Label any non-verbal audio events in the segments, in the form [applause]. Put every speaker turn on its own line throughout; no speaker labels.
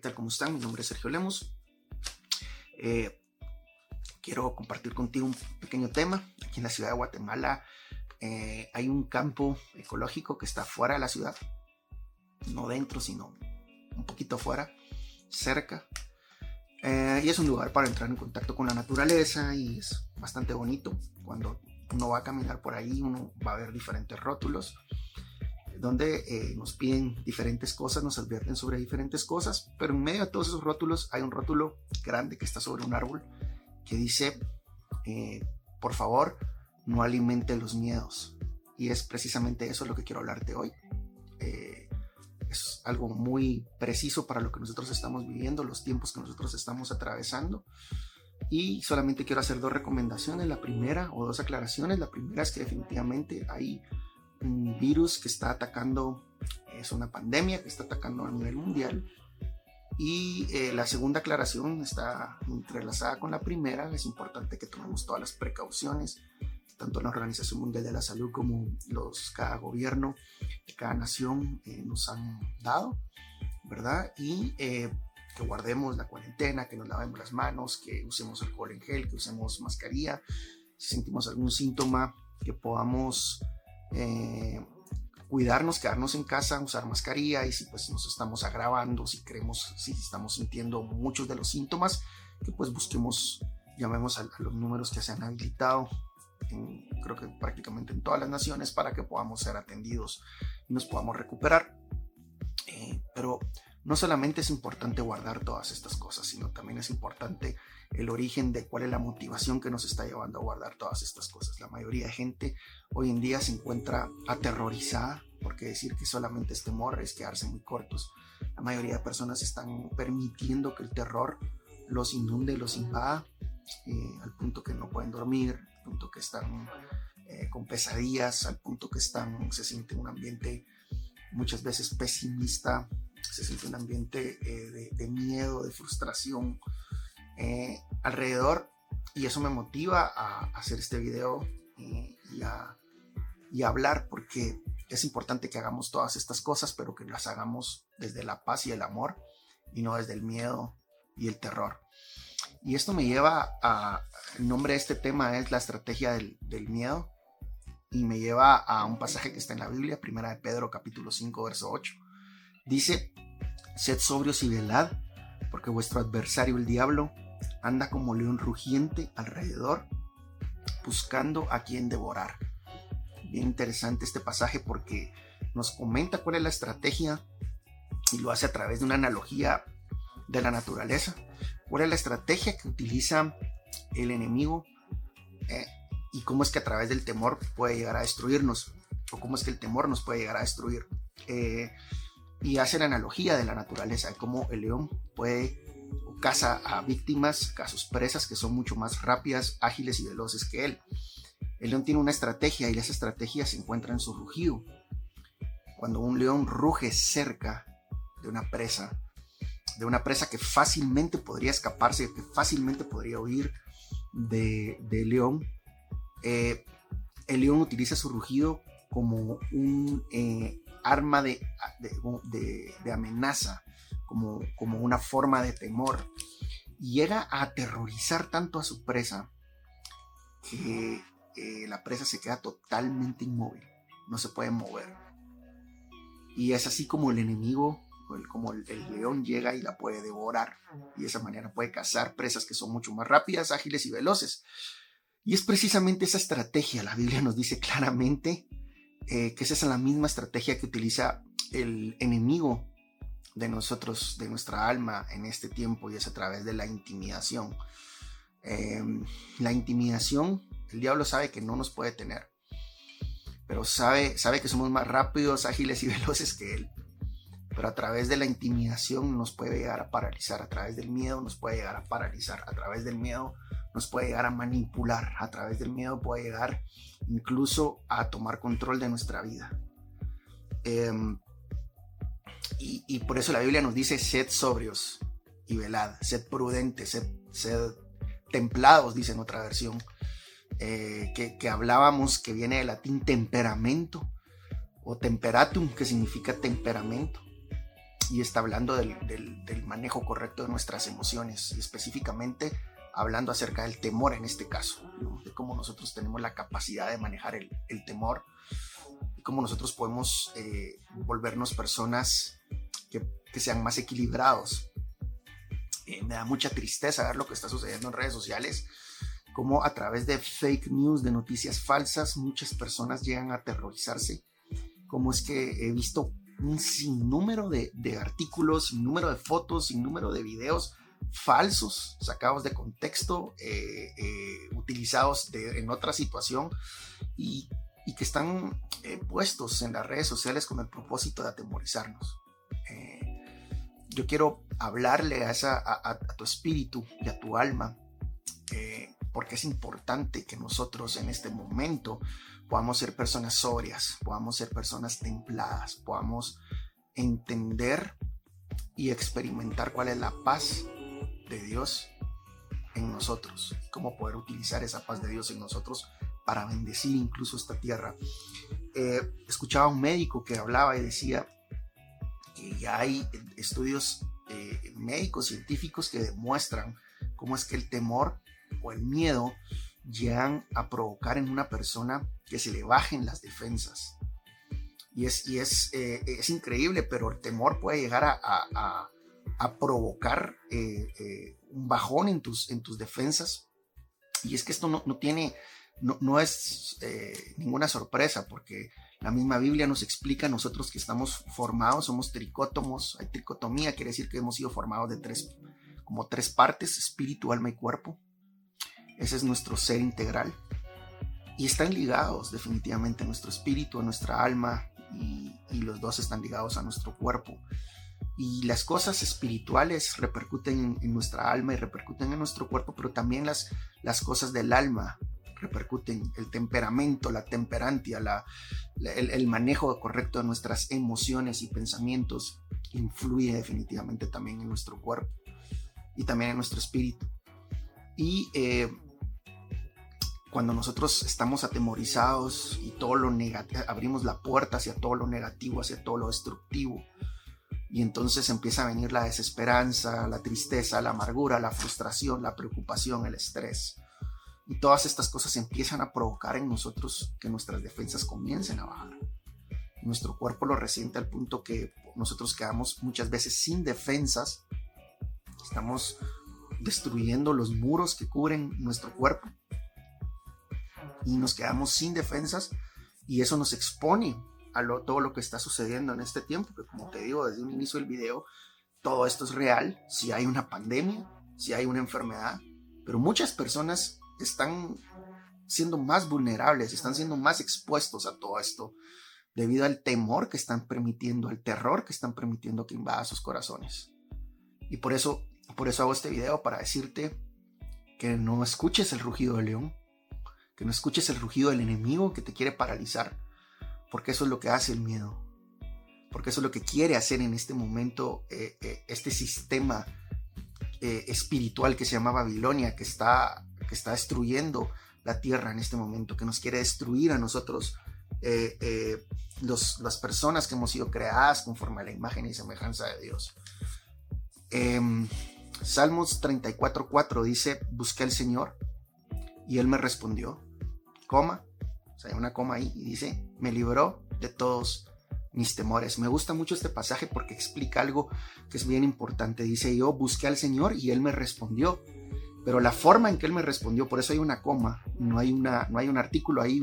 tal? ¿Cómo están? Mi nombre es Sergio Lemos. Eh, quiero compartir contigo un pequeño tema. Aquí en la ciudad de Guatemala eh, hay un campo ecológico que está fuera de la ciudad. No dentro, sino un poquito fuera, cerca. Eh, y es un lugar para entrar en contacto con la naturaleza y es bastante bonito. Cuando uno va a caminar por ahí, uno va a ver diferentes rótulos donde eh, nos piden diferentes cosas, nos advierten sobre diferentes cosas, pero en medio de todos esos rótulos hay un rótulo grande que está sobre un árbol que dice, eh, por favor, no alimente los miedos. Y es precisamente eso lo que quiero hablarte hoy. Eh, es algo muy preciso para lo que nosotros estamos viviendo, los tiempos que nosotros estamos atravesando. Y solamente quiero hacer dos recomendaciones. La primera, o dos aclaraciones. La primera es que definitivamente hay un virus que está atacando, es una pandemia que está atacando a nivel mundial. Y eh, la segunda aclaración está entrelazada con la primera. Es importante que tomemos todas las precauciones, tanto la Organización Mundial de la Salud como los, cada gobierno, cada nación eh, nos han dado, ¿verdad? Y eh, que guardemos la cuarentena, que nos lavemos las manos, que usemos alcohol en gel, que usemos mascarilla. Si sentimos algún síntoma, que podamos eh, cuidarnos, quedarnos en casa, usar mascarilla y si pues nos estamos agravando, si creemos, si estamos sintiendo muchos de los síntomas, que pues busquemos, llamemos a, los números que se han habilitado, creo que prácticamente en todas las naciones para que podamos ser atendidos y nos podamos recuperar. Eh, pero no solamente es importante guardar todas estas cosas, sino también es importante el origen de cuál es la motivación que nos está llevando a guardar todas estas cosas. La mayoría de gente hoy en día se encuentra aterrorizada, porque decir que solamente es temor es quedarse muy cortos. La mayoría de personas están permitiendo que el terror los inunde, los invada, eh, al punto que no pueden dormir, al punto que están eh, con pesadillas, al punto que están, se siente un ambiente muchas veces pesimista, se siente un ambiente eh, de, miedo, de frustración, eh, alrededor y eso me motiva a hacer este video eh, y, a, hablar porque es importante que hagamos todas estas cosas, pero que las hagamos desde la paz y el amor y no desde el miedo y el terror. Y esto me lleva a, el nombre de este tema es la estrategia del, miedo y me lleva a un pasaje que está en la Biblia, primera de Pedro capítulo 5 verso 8. Dice, sed sobrios y velad, porque vuestro adversario el diablo anda como león rugiente alrededor, buscando a quien devorar. Bien interesante este pasaje porque nos comenta cuál es la estrategia y lo hace a través de una analogía de la naturaleza. ¿Cuál es la estrategia que utiliza el enemigo eh, y cómo es que a través del temor puede llegar a destruirnos? ¿O cómo es que el temor nos puede llegar a destruir? Eh, y hace la analogía de la naturaleza, de cómo el león puede caza a víctimas, a sus presas que son mucho más rápidas, ágiles y veloces que él. El león tiene una estrategia y esa estrategia se encuentra en su rugido. Cuando un león ruge cerca de una presa, de una presa que fácilmente podría escaparse, que fácilmente podría huir de, león, eh, el león utiliza su rugido como un eh, arma de amenaza, como, una forma de temor. Y llega a aterrorizar tanto a su presa que eh, la presa se queda totalmente inmóvil, no se puede mover. Y es así como el enemigo, como el, león llega y la puede devorar. Y esa manera puede cazar presas que son mucho más rápidas, ágiles y veloces. Y es precisamente esa estrategia, la Biblia nos dice claramente eh, que esa es la misma estrategia que utiliza el enemigo de nosotros, de nuestra alma en este tiempo y es a través de la intimidación. Em, la intimidación, el diablo sabe que no nos puede tener, pero sabe, sabe que somos más rápidos, ágiles y [laughs] veloces que él. Pero a través de la intimidación nos puede llegar a paralizar, a través del miedo nos puede llegar a paralizar, a través del miedo nos puede llegar a manipular, a través del miedo puede llegar incluso a tomar control de nuestra vida. Em, y, por eso la Biblia nos dice, sed sobrios y velad, sed prudentes, sed, templados, dice en otra versión, eh, que, hablábamos que viene del latín temperamento o temperatum, que significa temperamento. y está hablando del, manejo correcto de nuestras emociones y específicamente hablando acerca del temor en este caso, de cómo nosotros tenemos la capacidad de manejar el, temor y cómo nosotros podemos eh, volvernos personas que, sean más equilibrados. Eh, me da mucha tristeza ver lo que está sucediendo en redes sociales, cómo a través de fake news, de noticias falsas, muchas personas llegan a aterrorizarse, cómo es que he visto un sinnúmero de, de artículos, sin número de fotos, sin número de videos falsos, sacados de contexto, eh, eh, utilizados en otra situación y, que están eh, puestos en las redes sociales con el propósito de atemorizarnos. yo quiero hablarle a, esa, a, tu espíritu y a tu alma, porque es importante que nosotros en este momento podamos ser personas sobrias, podamos ser personas templadas, podamos entender y experimentar cuál es la paz de Dios en nosotros, cómo poder utilizar esa paz de Dios en nosotros para bendecir incluso esta tierra. Eh, escuchaba a un médico que hablaba y decía que ya hay estudios eh, médicos, científicos que demuestran cómo es que el temor o el miedo llegan a provocar en una persona que se le bajen las defensas. Y es, y es, eh, es increíble, pero el temor puede llegar a, provocar eh, un bajón en tus, en tus defensas. Y es que esto no, tiene, no, no es ninguna sorpresa, porque la misma Biblia nos explica nosotros que estamos formados, somos tricótomos, hay tricotomía, quiere decir que hemos sido formados de tres, como tres partes, espíritu, alma y cuerpo. Ese es nuestro ser integral. Y están ligados definitivamente a nuestro espíritu, a nuestra alma, y, los dos están ligados a nuestro cuerpo. Y las cosas espirituales repercuten en, nuestra alma y repercuten en nuestro cuerpo, pero también las, las cosas del alma repercuten. El temperamento, la temperantia, la, el, el, manejo correcto de nuestras emociones y pensamientos influye definitivamente también en nuestro cuerpo y también en nuestro espíritu. Y eh, cuando nosotros estamos atemorizados y todo lo negativo, abrimos la puerta hacia todo lo negativo, hacia todo lo destructivo, y entonces empieza a venir la desesperanza, la tristeza, la amargura, la frustración, la preocupación, el estrés. Y todas estas cosas empiezan a provocar en nosotros que nuestras defensas comiencen a bajar. Nuestro cuerpo lo resiente al punto que nosotros quedamos muchas veces sin defensas. Estamos destruyendo los muros que cubren nuestro cuerpo y nos quedamos sin defensas y eso nos expone a todo lo que está sucediendo en este tiempo, que como te digo desde un inicio del video, todo esto es real, si hay una pandemia, si hay una enfermedad, pero muchas personas están siendo más vulnerables, están siendo más expuestos a todo esto debido al temor que están permitiendo, al terror que están permitiendo que invada sus corazones. Y por eso, por eso hago este video para decirte que no escuches el rugido del león, que no escuches el rugido del enemigo que te quiere paralizar, porque eso es lo que hace el miedo, porque eso es lo que quiere hacer en este momento eh, eh, este sistema eh, espiritual que se llama Babilonia, que está, que está destruyendo la tierra en este momento, que nos quiere destruir a nosotros, las personas que hemos sido creadas conforme a la imagen y semejanza de Dios. Em, Salmos 34.4 dice, busqué al Señor y Él me respondió coma, o hay una coma ahí y dice, me libró de todos mis temores. Me gusta mucho este pasaje porque explica algo que es bien importante. Dice, yo busqué al Señor y Él me respondió. Pero la forma en que Él me respondió, por eso hay una coma, no hay, una, no hay un artículo ahí,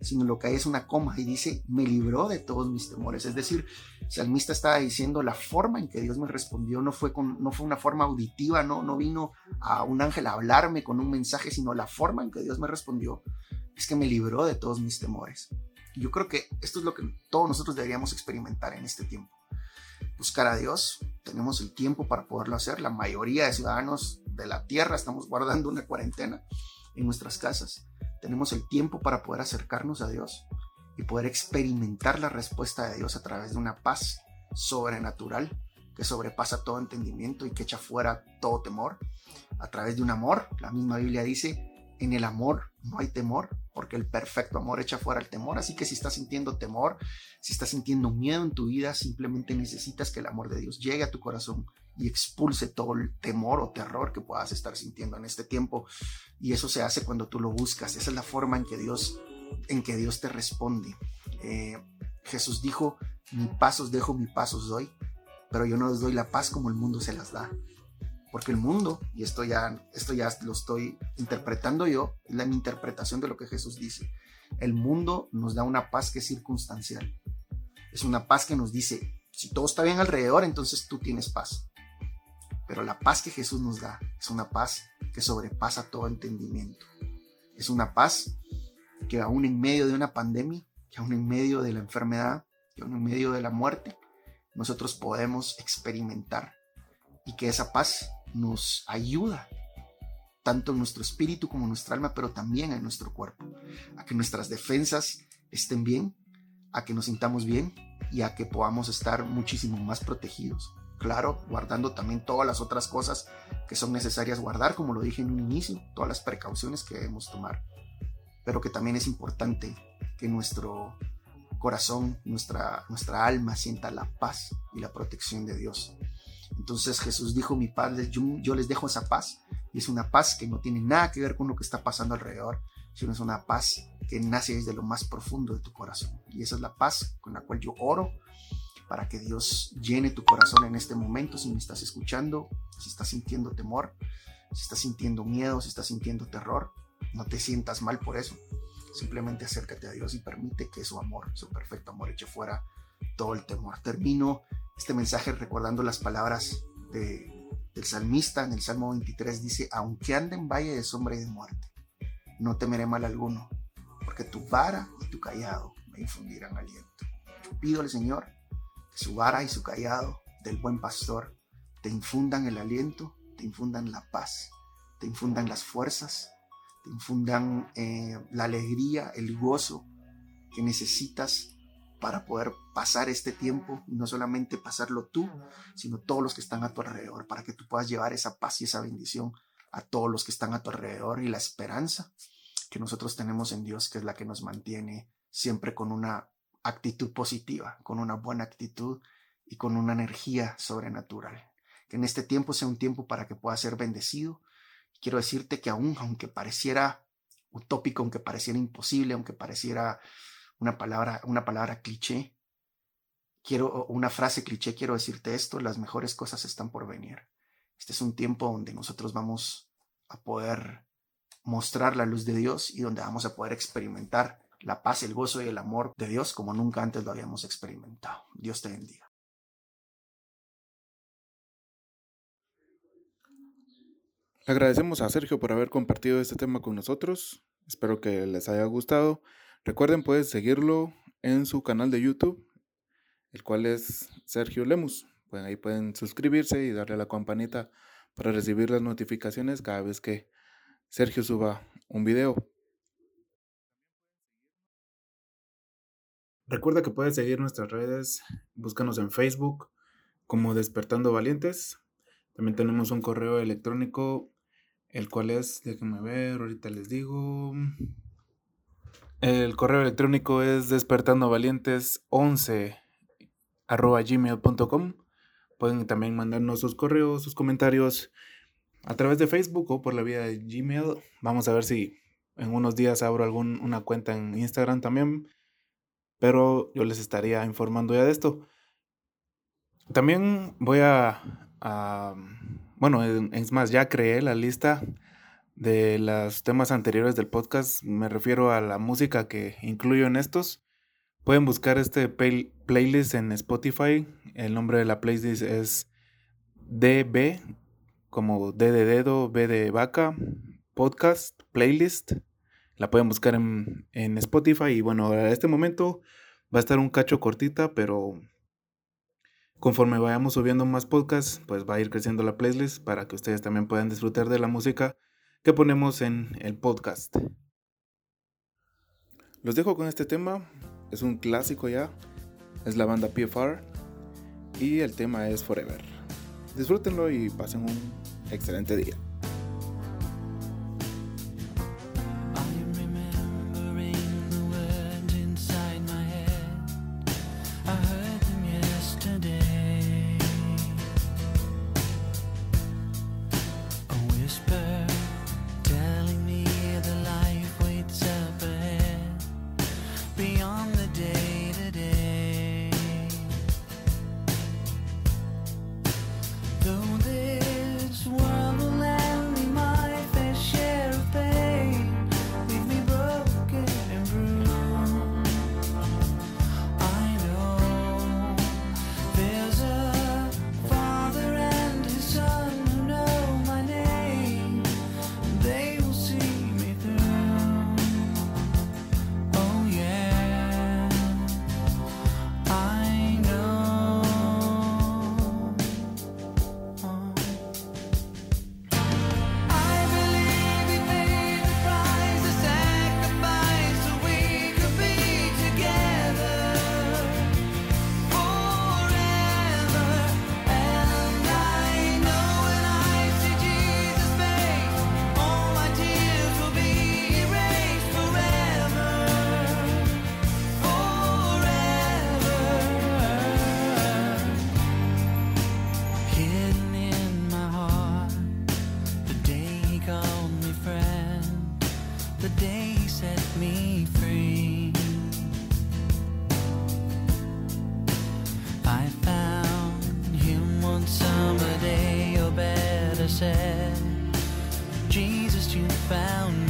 sino lo que hay es una coma y dice, me libró de todos mis temores. Es decir, el salmista estaba diciendo, la forma en que Dios me respondió no fue, con, no fue una forma auditiva, no, no vino a un ángel a hablarme con un mensaje, sino la forma en que Dios me respondió es que me libró de todos mis temores. Yo creo que esto es lo que todos nosotros deberíamos experimentar en este tiempo. Buscar a Dios, tenemos el tiempo para poderlo hacer. La mayoría de ciudadanos de la tierra estamos guardando una cuarentena en nuestras casas. Tenemos el tiempo para poder acercarnos a Dios y poder experimentar la respuesta de Dios a través de una paz sobrenatural que sobrepasa todo entendimiento y que echa fuera todo temor, a través de un amor. La misma Biblia dice en el amor no hay temor, porque el perfecto amor echa fuera el temor. Así que si estás sintiendo temor, si estás sintiendo miedo en tu vida, simplemente necesitas que el amor de Dios llegue a tu corazón y expulse todo el temor o terror que puedas estar sintiendo en este tiempo. Y eso se hace cuando tú lo buscas. Esa es la forma en que Dios, en que Dios te responde. Eh, Jesús dijo, mi pasos dejo, mi pasos doy, pero yo no les doy la paz como el mundo se las da. Porque el mundo, y esto ya, esto ya lo estoy interpretando yo, es la interpretación de lo que Jesús dice. El mundo nos da una paz que es circunstancial. Es una paz que nos dice, si todo está bien alrededor, entonces tú tienes paz. Pero la paz que Jesús nos da es una paz que sobrepasa todo entendimiento. Es una paz que aún en medio de una pandemia, que aún en medio de la enfermedad, que aún en medio de la muerte, nosotros podemos experimentar y que esa paz nos ayuda tanto en nuestro espíritu como en nuestra alma, pero también en nuestro cuerpo, a que nuestras defensas estén bien, a que nos sintamos bien y a que podamos estar muchísimo más protegidos. Claro, guardando también todas las otras cosas que son necesarias guardar, como lo dije en un inicio, todas las precauciones que debemos tomar, pero que también es importante que nuestro corazón, nuestra, nuestra alma sienta la paz y la protección de Dios. Entonces Jesús dijo, mi Padre, yo, les dejo esa paz. Y es una paz que no tiene nada que ver con lo que está pasando alrededor, sino es una paz que nace desde lo más profundo de tu corazón. Y esa es la paz con la cual yo oro para que Dios llene tu corazón en este momento. Si me estás escuchando, si estás sintiendo temor, si estás sintiendo miedo, si estás sintiendo terror, no te sientas mal por eso. Simplemente acércate a Dios y permite que su amor, su perfecto amor, eche fuera todo el temor. Termino este mensaje recordando las palabras de, del salmista en el Salmo 23. Dice, aunque ande en valle de sombra y de muerte, no temeré mal alguno, porque tu vara y tu callado me infundirán aliento. Yo pido al Señor que su vara y su callado del buen pastor te infundan el aliento, te infundan la paz, te infundan las fuerzas, te infundan eh, la alegría, el gozo que necesitas para poder pasar este tiempo y no solamente pasarlo tú, sino todos los que están a tu alrededor, para que tú puedas llevar esa paz y esa bendición a todos los que están a tu alrededor y la esperanza que nosotros tenemos en Dios, que es la que nos mantiene siempre con una actitud positiva, con una buena actitud y con una energía sobrenatural. Que en este tiempo sea un tiempo para que puedas ser bendecido. Quiero decirte que aún, aunque pareciera utópico, aunque pareciera imposible, aunque pareciera una palabra, una palabra cliché. Quiero, una frase cliché, quiero decirte esto, las mejores cosas están por venir. Este es un tiempo donde nosotros vamos a poder mostrar la luz de Dios y donde vamos a poder experimentar la paz, el gozo y el amor de Dios como nunca antes lo habíamos experimentado. Dios te bendiga.
Agradecemos a Sergio por haber compartido este tema con nosotros. Espero que les haya gustado Recuerden, pueden seguirlo en su canal de YouTube, el cual es Sergio Lemus. Pues ahí pueden suscribirse y darle a la campanita para recibir las notificaciones cada vez que Sergio suba un video. Recuerda que puedes seguir nuestras redes, búscanos en Facebook como Despertando Valientes. También tenemos un correo electrónico, el cual es, déjenme ver, ahorita les digo, el correo electrónico es despertandovalientes11 arroba gmail.com. Pueden también mandarnos sus correos, sus comentarios a través de Facebook o por la vía de Gmail. Vamos a ver si en unos días abro algún, una cuenta en Instagram también. Pero yo les estaría informando ya de esto. También voy a, a bueno, es más, ya creé la lista de los temas anteriores del podcast, me refiero a la música que incluyo en estos. Pueden buscar este playlist en Spotify. El nombre de la playlist es DB, como D de dedo, B de vaca, podcast, playlist. La pueden buscar en, en Spotify. Y bueno, a este momento va a estar un cacho cortita, pero conforme vayamos subiendo más podcasts, pues va a ir creciendo la playlist para que ustedes también puedan disfrutar de la música que ponemos en el podcast. Los dejo con este tema, es un clásico ya, es la banda PFR y el tema es Forever. Disfrútenlo y pasen un excelente día.
set me free. I found him one summer day, or better said, Jesus, you found me.